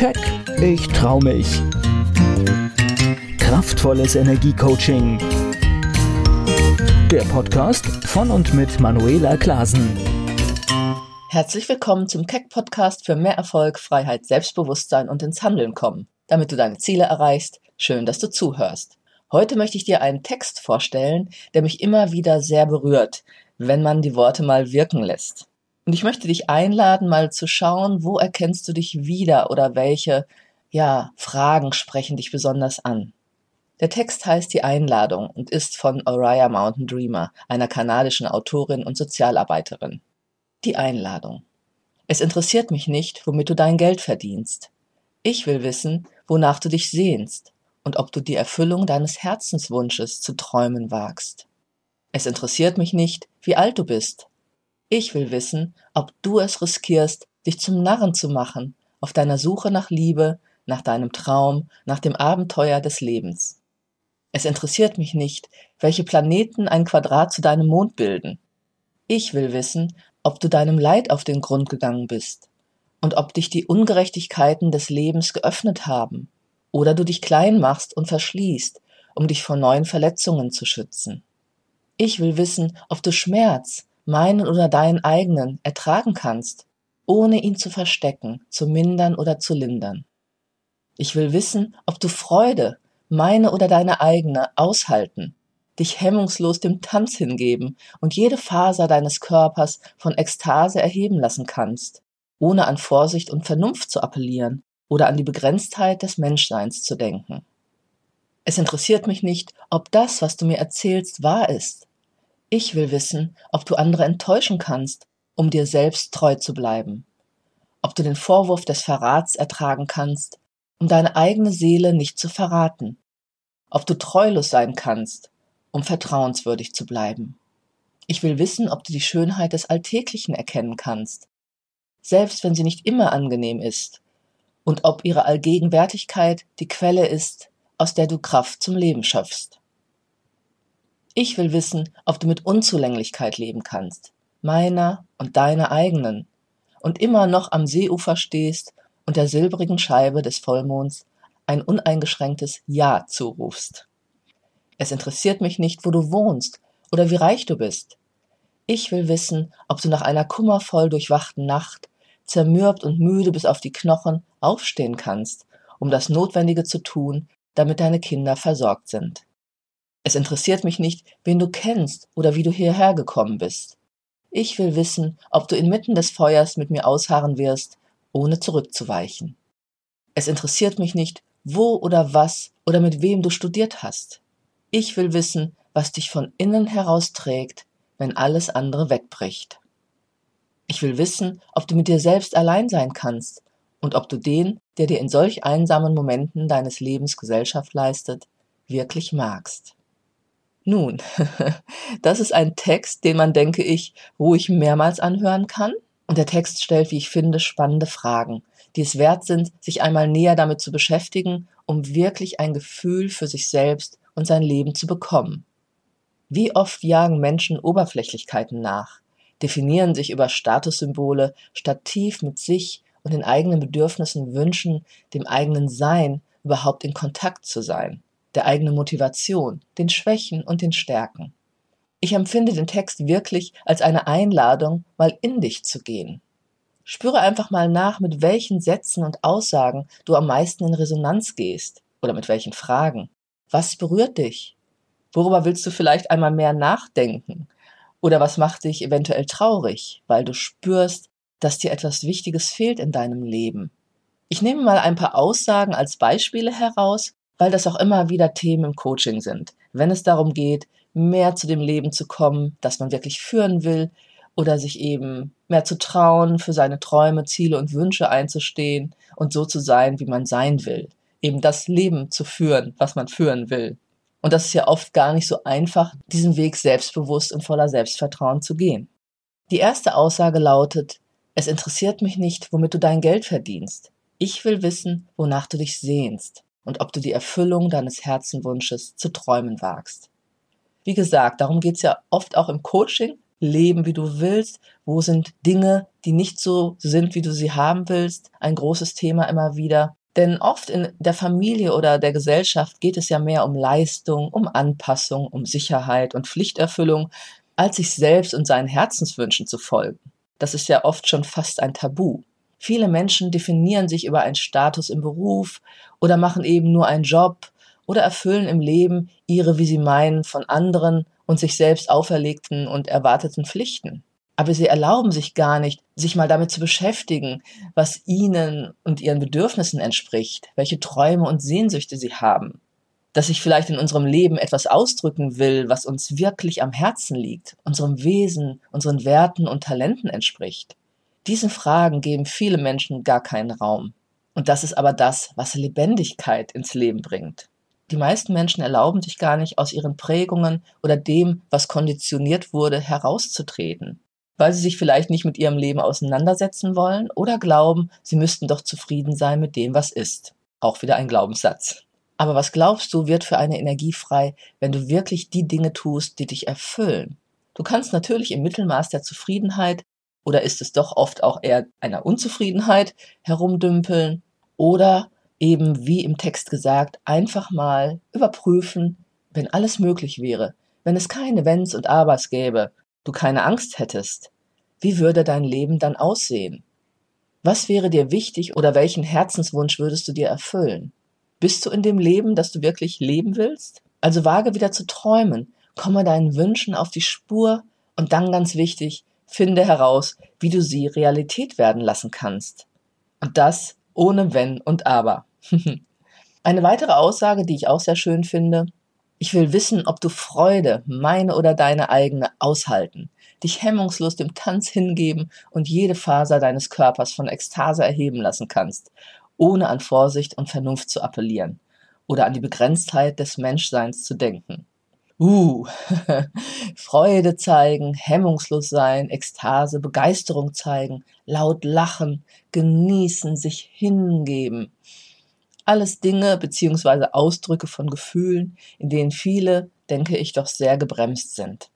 Keck, ich trau mich. Kraftvolles Energiecoaching. Der Podcast von und mit Manuela Klasen. Herzlich willkommen zum Keck Podcast für mehr Erfolg, Freiheit, Selbstbewusstsein und ins Handeln kommen, damit du deine Ziele erreichst. Schön, dass du zuhörst. Heute möchte ich dir einen Text vorstellen, der mich immer wieder sehr berührt, wenn man die Worte mal wirken lässt. Und ich möchte dich einladen, mal zu schauen, wo erkennst du dich wieder oder welche, ja, Fragen sprechen dich besonders an. Der Text heißt Die Einladung und ist von Oriah Mountain Dreamer, einer kanadischen Autorin und Sozialarbeiterin. Die Einladung. Es interessiert mich nicht, womit du dein Geld verdienst. Ich will wissen, wonach du dich sehnst und ob du die Erfüllung deines Herzenswunsches zu träumen wagst. Es interessiert mich nicht, wie alt du bist. Ich will wissen, ob du es riskierst, dich zum Narren zu machen, auf deiner Suche nach Liebe, nach deinem Traum, nach dem Abenteuer des Lebens. Es interessiert mich nicht, welche Planeten ein Quadrat zu deinem Mond bilden. Ich will wissen, ob du deinem Leid auf den Grund gegangen bist und ob dich die Ungerechtigkeiten des Lebens geöffnet haben oder du dich klein machst und verschließt, um dich vor neuen Verletzungen zu schützen. Ich will wissen, ob du Schmerz, meinen oder deinen eigenen, ertragen kannst, ohne ihn zu verstecken, zu mindern oder zu lindern. Ich will wissen, ob du Freude, meine oder deine eigene, aushalten, dich hemmungslos dem Tanz hingeben und jede Faser deines Körpers von Ekstase erheben lassen kannst, ohne an Vorsicht und Vernunft zu appellieren oder an die Begrenztheit des Menschseins zu denken. Es interessiert mich nicht, ob das, was du mir erzählst, wahr ist. Ich will wissen, ob du andere enttäuschen kannst, um dir selbst treu zu bleiben. Ob du den Vorwurf des Verrats ertragen kannst, um deine eigene Seele nicht zu verraten. Ob du treulos sein kannst, um vertrauenswürdig zu bleiben. Ich will wissen, ob du die Schönheit des Alltäglichen erkennen kannst, selbst wenn sie nicht immer angenehm ist, und ob ihre Allgegenwärtigkeit die Quelle ist, aus der du Kraft zum Leben schöpfst. Ich will wissen, ob du mit Unzulänglichkeit leben kannst, meiner und deiner eigenen, und immer noch am Seeufer stehst und der silbrigen Scheibe des Vollmonds ein uneingeschränktes Ja zurufst. Es interessiert mich nicht, wo du wohnst oder wie reich du bist. Ich will wissen, ob du nach einer kummervoll durchwachten Nacht, zermürbt und müde bis auf die Knochen, aufstehen kannst, um das Notwendige zu tun, damit deine Kinder versorgt sind. Es interessiert mich nicht, wen du kennst oder wie du hierher gekommen bist. Ich will wissen, ob du inmitten des Feuers mit mir ausharren wirst, ohne zurückzuweichen. Es interessiert mich nicht, wo oder was oder mit wem du studiert hast. Ich will wissen, was dich von innen heraus trägt, wenn alles andere wegbricht. Ich will wissen, ob du mit dir selbst allein sein kannst und ob du den, der dir in solch einsamen Momenten deines Lebens Gesellschaft leistet, wirklich magst. Nun, das ist ein Text, den man, denke ich, ruhig mehrmals anhören kann. Und der Text stellt, wie ich finde, spannende Fragen, die es wert sind, sich einmal näher damit zu beschäftigen, um wirklich ein Gefühl für sich selbst und sein Leben zu bekommen. Wie oft jagen Menschen Oberflächlichkeiten nach, definieren sich über Statussymbole, statt tief mit sich und den eigenen Bedürfnissen wünschen, dem eigenen Sein überhaupt in Kontakt zu sein der eigenen Motivation, den Schwächen und den Stärken. Ich empfinde den Text wirklich als eine Einladung, mal in dich zu gehen. Spüre einfach mal nach, mit welchen Sätzen und Aussagen du am meisten in Resonanz gehst oder mit welchen Fragen. Was berührt dich? Worüber willst du vielleicht einmal mehr nachdenken? Oder was macht dich eventuell traurig, weil du spürst, dass dir etwas Wichtiges fehlt in deinem Leben? Ich nehme mal ein paar Aussagen als Beispiele heraus weil das auch immer wieder Themen im Coaching sind. Wenn es darum geht, mehr zu dem Leben zu kommen, das man wirklich führen will, oder sich eben mehr zu trauen, für seine Träume, Ziele und Wünsche einzustehen und so zu sein, wie man sein will. Eben das Leben zu führen, was man führen will. Und das ist ja oft gar nicht so einfach, diesen Weg selbstbewusst und voller Selbstvertrauen zu gehen. Die erste Aussage lautet, es interessiert mich nicht, womit du dein Geld verdienst. Ich will wissen, wonach du dich sehnst und ob du die Erfüllung deines Herzenwunsches zu träumen wagst. Wie gesagt, darum geht's ja oft auch im Coaching, leben, wie du willst? Wo sind Dinge, die nicht so sind, wie du sie haben willst? Ein großes Thema immer wieder. Denn oft in der Familie oder der Gesellschaft geht es ja mehr um Leistung, um Anpassung, um Sicherheit und Pflichterfüllung, als sich selbst und seinen Herzenswünschen zu folgen. Das ist ja oft schon fast ein Tabu. Viele Menschen definieren sich über einen Status im Beruf oder machen eben nur einen Job oder erfüllen im Leben ihre, wie sie meinen, von anderen und sich selbst auferlegten und erwarteten Pflichten. Aber sie erlauben sich gar nicht, sich mal damit zu beschäftigen, was ihnen und ihren Bedürfnissen entspricht, welche Träume und Sehnsüchte sie haben. Dass ich vielleicht in unserem Leben etwas ausdrücken will, was uns wirklich am Herzen liegt, unserem Wesen, unseren Werten und Talenten entspricht. Diesen Fragen geben viele Menschen gar keinen Raum. Und das ist aber das, was Lebendigkeit ins Leben bringt. Die meisten Menschen erlauben sich gar nicht, aus ihren Prägungen oder dem, was konditioniert wurde, herauszutreten, weil sie sich vielleicht nicht mit ihrem Leben auseinandersetzen wollen oder glauben, sie müssten doch zufrieden sein mit dem, was ist. Auch wieder ein Glaubenssatz. Aber was glaubst du, wird für eine Energie frei, wenn du wirklich die Dinge tust, die dich erfüllen? Du kannst natürlich im Mittelmaß der Zufriedenheit oder ist es doch oft auch eher einer Unzufriedenheit herumdümpeln? Oder eben, wie im Text gesagt, einfach mal überprüfen, wenn alles möglich wäre, wenn es keine Wenns und Abers gäbe, du keine Angst hättest, wie würde dein Leben dann aussehen? Was wäre dir wichtig oder welchen Herzenswunsch würdest du dir erfüllen? Bist du in dem Leben, das du wirklich leben willst? Also wage wieder zu träumen, komme deinen Wünschen auf die Spur und dann ganz wichtig, Finde heraus, wie du sie Realität werden lassen kannst. Und das ohne Wenn und Aber. Eine weitere Aussage, die ich auch sehr schön finde, ich will wissen, ob du Freude, meine oder deine eigene, aushalten, dich hemmungslos dem Tanz hingeben und jede Faser deines Körpers von Ekstase erheben lassen kannst, ohne an Vorsicht und Vernunft zu appellieren oder an die Begrenztheit des Menschseins zu denken. Uh, Freude zeigen, hemmungslos sein, Ekstase, Begeisterung zeigen, laut lachen, genießen, sich hingeben. Alles Dinge bzw. Ausdrücke von Gefühlen, in denen viele, denke ich, doch sehr gebremst sind.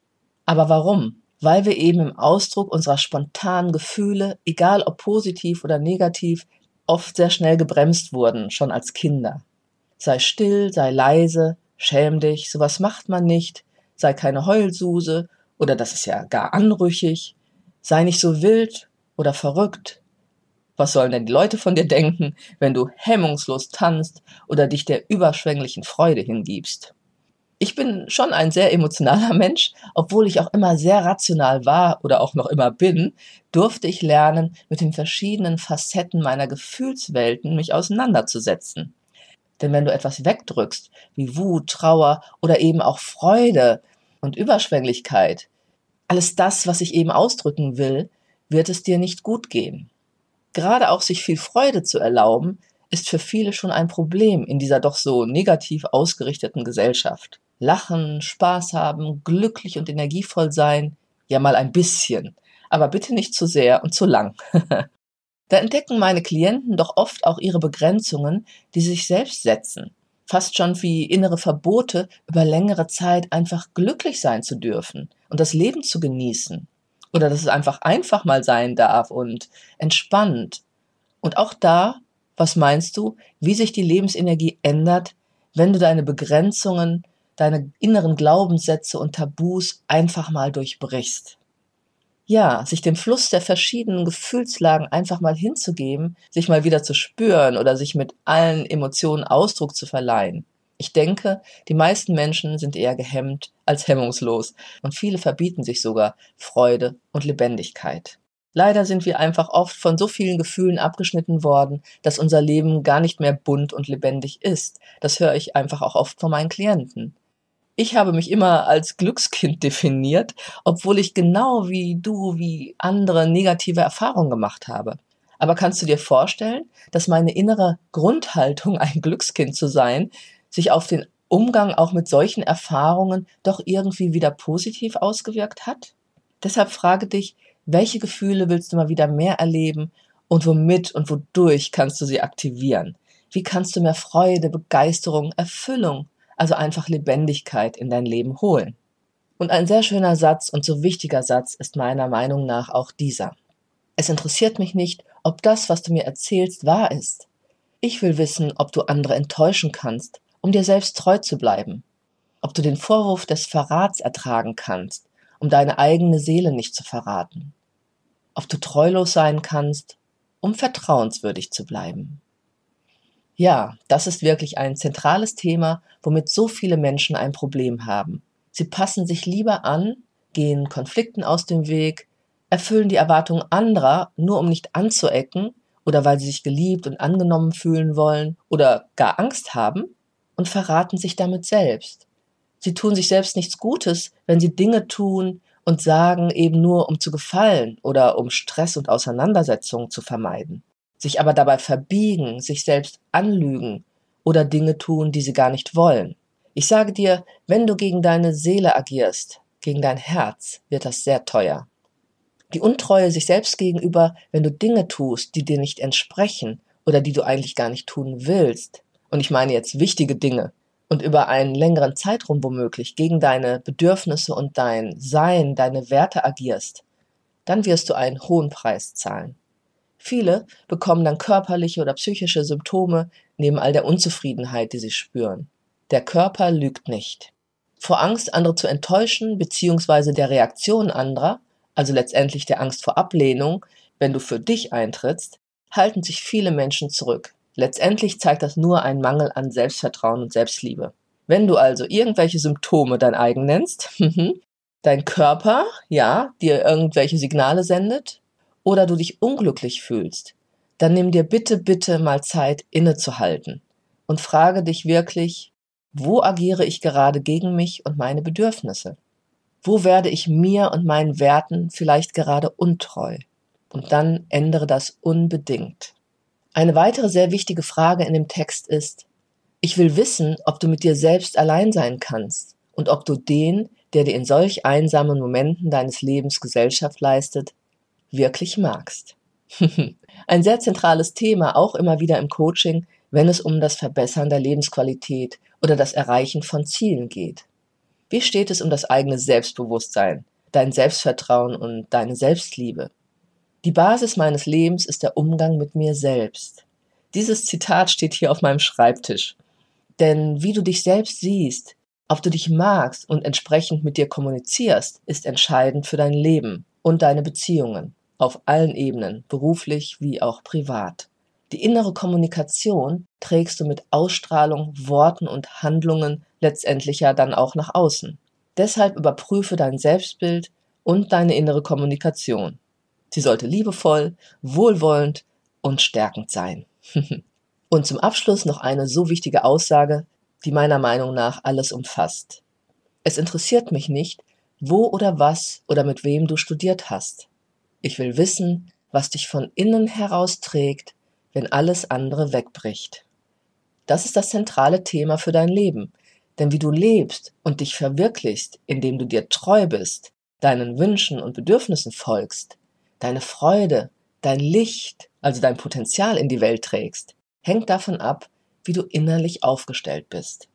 Aber warum? Weil wir eben im Ausdruck unserer spontanen Gefühle, egal ob positiv oder negativ, oft sehr schnell gebremst wurden, schon als Kinder. Sei still, sei leise, schäm dich, sowas macht man nicht, sei keine Heulsuse oder das ist ja gar anrüchig, sei nicht so wild oder verrückt. Was sollen denn die Leute von dir denken, wenn du hemmungslos tanzt oder dich der überschwänglichen Freude hingibst? Ich bin schon ein sehr emotionaler Mensch, obwohl ich auch immer sehr rational war oder auch noch immer bin, durfte ich lernen, mit den verschiedenen Facetten meiner Gefühlswelten mich auseinanderzusetzen. Denn wenn du etwas wegdrückst, wie Wut, Trauer oder eben auch Freude und Überschwänglichkeit, alles das, was ich eben ausdrücken will, wird es dir nicht gut gehen. Gerade auch sich viel Freude zu erlauben, ist für viele schon ein Problem in dieser doch so negativ ausgerichteten Gesellschaft. Lachen, Spaß haben, glücklich und energievoll sein, ja mal ein bisschen, aber bitte nicht zu sehr und zu lang. Da entdecken meine Klienten doch oft auch ihre Begrenzungen, die sich selbst setzen. Fast schon wie innere Verbote, über längere Zeit einfach glücklich sein zu dürfen und das Leben zu genießen. Oder dass es einfach einfach mal sein darf und entspannt. Und auch da, was meinst du, wie sich die Lebensenergie ändert, wenn du deine Begrenzungen, deine inneren Glaubenssätze und Tabus einfach mal durchbrichst? Ja, sich dem Fluss der verschiedenen Gefühlslagen einfach mal hinzugeben, sich mal wieder zu spüren oder sich mit allen Emotionen Ausdruck zu verleihen. Ich denke, die meisten Menschen sind eher gehemmt als hemmungslos und viele verbieten sich sogar Freude und Lebendigkeit. Leider sind wir einfach oft von so vielen Gefühlen abgeschnitten worden, dass unser Leben gar nicht mehr bunt und lebendig ist. Das höre ich einfach auch oft von meinen Klienten. Ich habe mich immer als Glückskind definiert, obwohl ich genau wie du, wie andere negative Erfahrungen gemacht habe. Aber kannst du dir vorstellen, dass meine innere Grundhaltung, ein Glückskind zu sein, sich auf den Umgang auch mit solchen Erfahrungen doch irgendwie wieder positiv ausgewirkt hat? Deshalb frage dich, welche Gefühle willst du mal wieder mehr erleben und womit und wodurch kannst du sie aktivieren? Wie kannst du mehr Freude, Begeisterung, Erfüllung also einfach Lebendigkeit in dein Leben holen. Und ein sehr schöner Satz und so wichtiger Satz ist meiner Meinung nach auch dieser. Es interessiert mich nicht, ob das, was du mir erzählst, wahr ist. Ich will wissen, ob du andere enttäuschen kannst, um dir selbst treu zu bleiben. Ob du den Vorwurf des Verrats ertragen kannst, um deine eigene Seele nicht zu verraten. Ob du treulos sein kannst, um vertrauenswürdig zu bleiben. Ja, das ist wirklich ein zentrales Thema, womit so viele Menschen ein Problem haben. Sie passen sich lieber an, gehen Konflikten aus dem Weg, erfüllen die Erwartungen anderer, nur um nicht anzuecken oder weil sie sich geliebt und angenommen fühlen wollen oder gar Angst haben und verraten sich damit selbst. Sie tun sich selbst nichts Gutes, wenn sie Dinge tun und sagen eben nur, um zu gefallen oder um Stress und Auseinandersetzungen zu vermeiden sich aber dabei verbiegen, sich selbst anlügen oder Dinge tun, die sie gar nicht wollen. Ich sage dir, wenn du gegen deine Seele agierst, gegen dein Herz, wird das sehr teuer. Die Untreue sich selbst gegenüber, wenn du Dinge tust, die dir nicht entsprechen oder die du eigentlich gar nicht tun willst, und ich meine jetzt wichtige Dinge, und über einen längeren Zeitraum womöglich gegen deine Bedürfnisse und dein Sein, deine Werte agierst, dann wirst du einen hohen Preis zahlen. Viele bekommen dann körperliche oder psychische Symptome neben all der Unzufriedenheit, die sie spüren. Der Körper lügt nicht. Vor Angst, andere zu enttäuschen, beziehungsweise der Reaktion anderer, also letztendlich der Angst vor Ablehnung, wenn du für dich eintrittst, halten sich viele Menschen zurück. Letztendlich zeigt das nur einen Mangel an Selbstvertrauen und Selbstliebe. Wenn du also irgendwelche Symptome dein eigen nennst, dein Körper, ja, dir irgendwelche Signale sendet, oder du dich unglücklich fühlst, dann nimm dir bitte, bitte mal Zeit innezuhalten und frage dich wirklich, wo agiere ich gerade gegen mich und meine Bedürfnisse? Wo werde ich mir und meinen Werten vielleicht gerade untreu? Und dann ändere das unbedingt. Eine weitere sehr wichtige Frage in dem Text ist, ich will wissen, ob du mit dir selbst allein sein kannst und ob du den, der dir in solch einsamen Momenten deines Lebens Gesellschaft leistet, wirklich magst. Ein sehr zentrales Thema, auch immer wieder im Coaching, wenn es um das Verbessern der Lebensqualität oder das Erreichen von Zielen geht. Wie steht es um das eigene Selbstbewusstsein, dein Selbstvertrauen und deine Selbstliebe? Die Basis meines Lebens ist der Umgang mit mir selbst. Dieses Zitat steht hier auf meinem Schreibtisch. Denn wie du dich selbst siehst, ob du dich magst und entsprechend mit dir kommunizierst, ist entscheidend für dein Leben und deine Beziehungen auf allen Ebenen, beruflich wie auch privat. Die innere Kommunikation trägst du mit Ausstrahlung, Worten und Handlungen letztendlich ja dann auch nach außen. Deshalb überprüfe dein Selbstbild und deine innere Kommunikation. Sie sollte liebevoll, wohlwollend und stärkend sein. und zum Abschluss noch eine so wichtige Aussage, die meiner Meinung nach alles umfasst. Es interessiert mich nicht, wo oder was oder mit wem du studiert hast. Ich will wissen, was dich von innen heraus trägt, wenn alles andere wegbricht. Das ist das zentrale Thema für dein Leben. Denn wie du lebst und dich verwirklichst, indem du dir treu bist, deinen Wünschen und Bedürfnissen folgst, deine Freude, dein Licht, also dein Potenzial in die Welt trägst, hängt davon ab, wie du innerlich aufgestellt bist.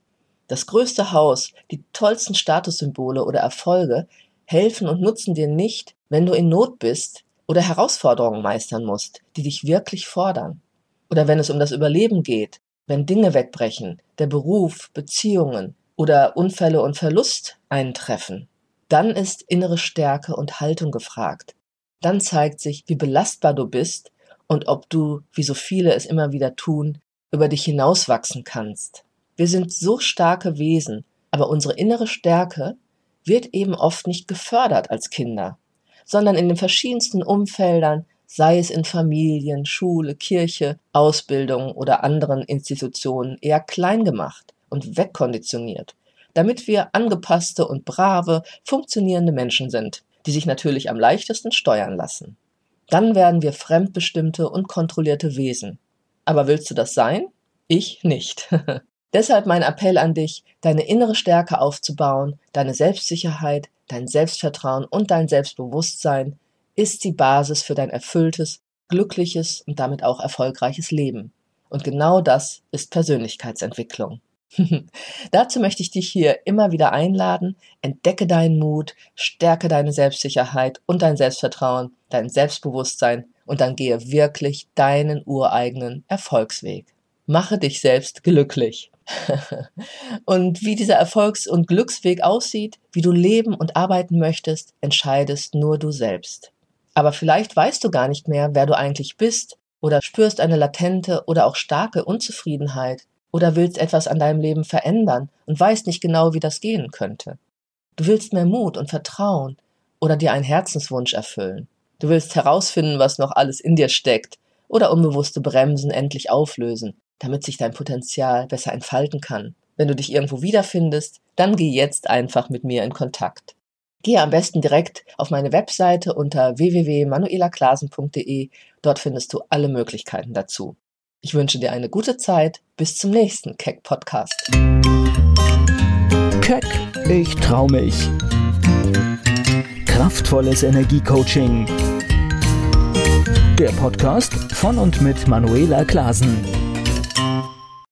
Das größte Haus, die tollsten Statussymbole oder Erfolge helfen und nutzen dir nicht, wenn du in Not bist oder Herausforderungen meistern musst, die dich wirklich fordern. Oder wenn es um das Überleben geht, wenn Dinge wegbrechen, der Beruf, Beziehungen oder Unfälle und Verlust eintreffen. Dann ist innere Stärke und Haltung gefragt. Dann zeigt sich, wie belastbar du bist und ob du, wie so viele es immer wieder tun, über dich hinauswachsen kannst. Wir sind so starke Wesen, aber unsere innere Stärke wird eben oft nicht gefördert als Kinder, sondern in den verschiedensten Umfeldern, sei es in Familien, Schule, Kirche, Ausbildung oder anderen Institutionen, eher klein gemacht und wegkonditioniert, damit wir angepasste und brave, funktionierende Menschen sind, die sich natürlich am leichtesten steuern lassen. Dann werden wir fremdbestimmte und kontrollierte Wesen. Aber willst du das sein? Ich nicht. Deshalb mein Appell an dich, deine innere Stärke aufzubauen, deine Selbstsicherheit, dein Selbstvertrauen und dein Selbstbewusstsein ist die Basis für dein erfülltes, glückliches und damit auch erfolgreiches Leben. Und genau das ist Persönlichkeitsentwicklung. Dazu möchte ich dich hier immer wieder einladen. Entdecke deinen Mut, stärke deine Selbstsicherheit und dein Selbstvertrauen, dein Selbstbewusstsein und dann gehe wirklich deinen ureigenen Erfolgsweg. Mache dich selbst glücklich. und wie dieser Erfolgs- und Glücksweg aussieht, wie du leben und arbeiten möchtest, entscheidest nur du selbst. Aber vielleicht weißt du gar nicht mehr, wer du eigentlich bist oder spürst eine latente oder auch starke Unzufriedenheit oder willst etwas an deinem Leben verändern und weißt nicht genau, wie das gehen könnte. Du willst mehr Mut und Vertrauen oder dir einen Herzenswunsch erfüllen. Du willst herausfinden, was noch alles in dir steckt oder unbewusste Bremsen endlich auflösen, damit sich dein Potenzial besser entfalten kann. Wenn du dich irgendwo wiederfindest, dann geh jetzt einfach mit mir in Kontakt. Gehe am besten direkt auf meine Webseite unter www.manuelaklasen.de. Dort findest du alle Möglichkeiten dazu. Ich wünsche dir eine gute Zeit. Bis zum nächsten Keck Podcast. Keck, ich trau mich. Kraftvolles Energiecoaching. Der Podcast von und mit Manuela Klasen.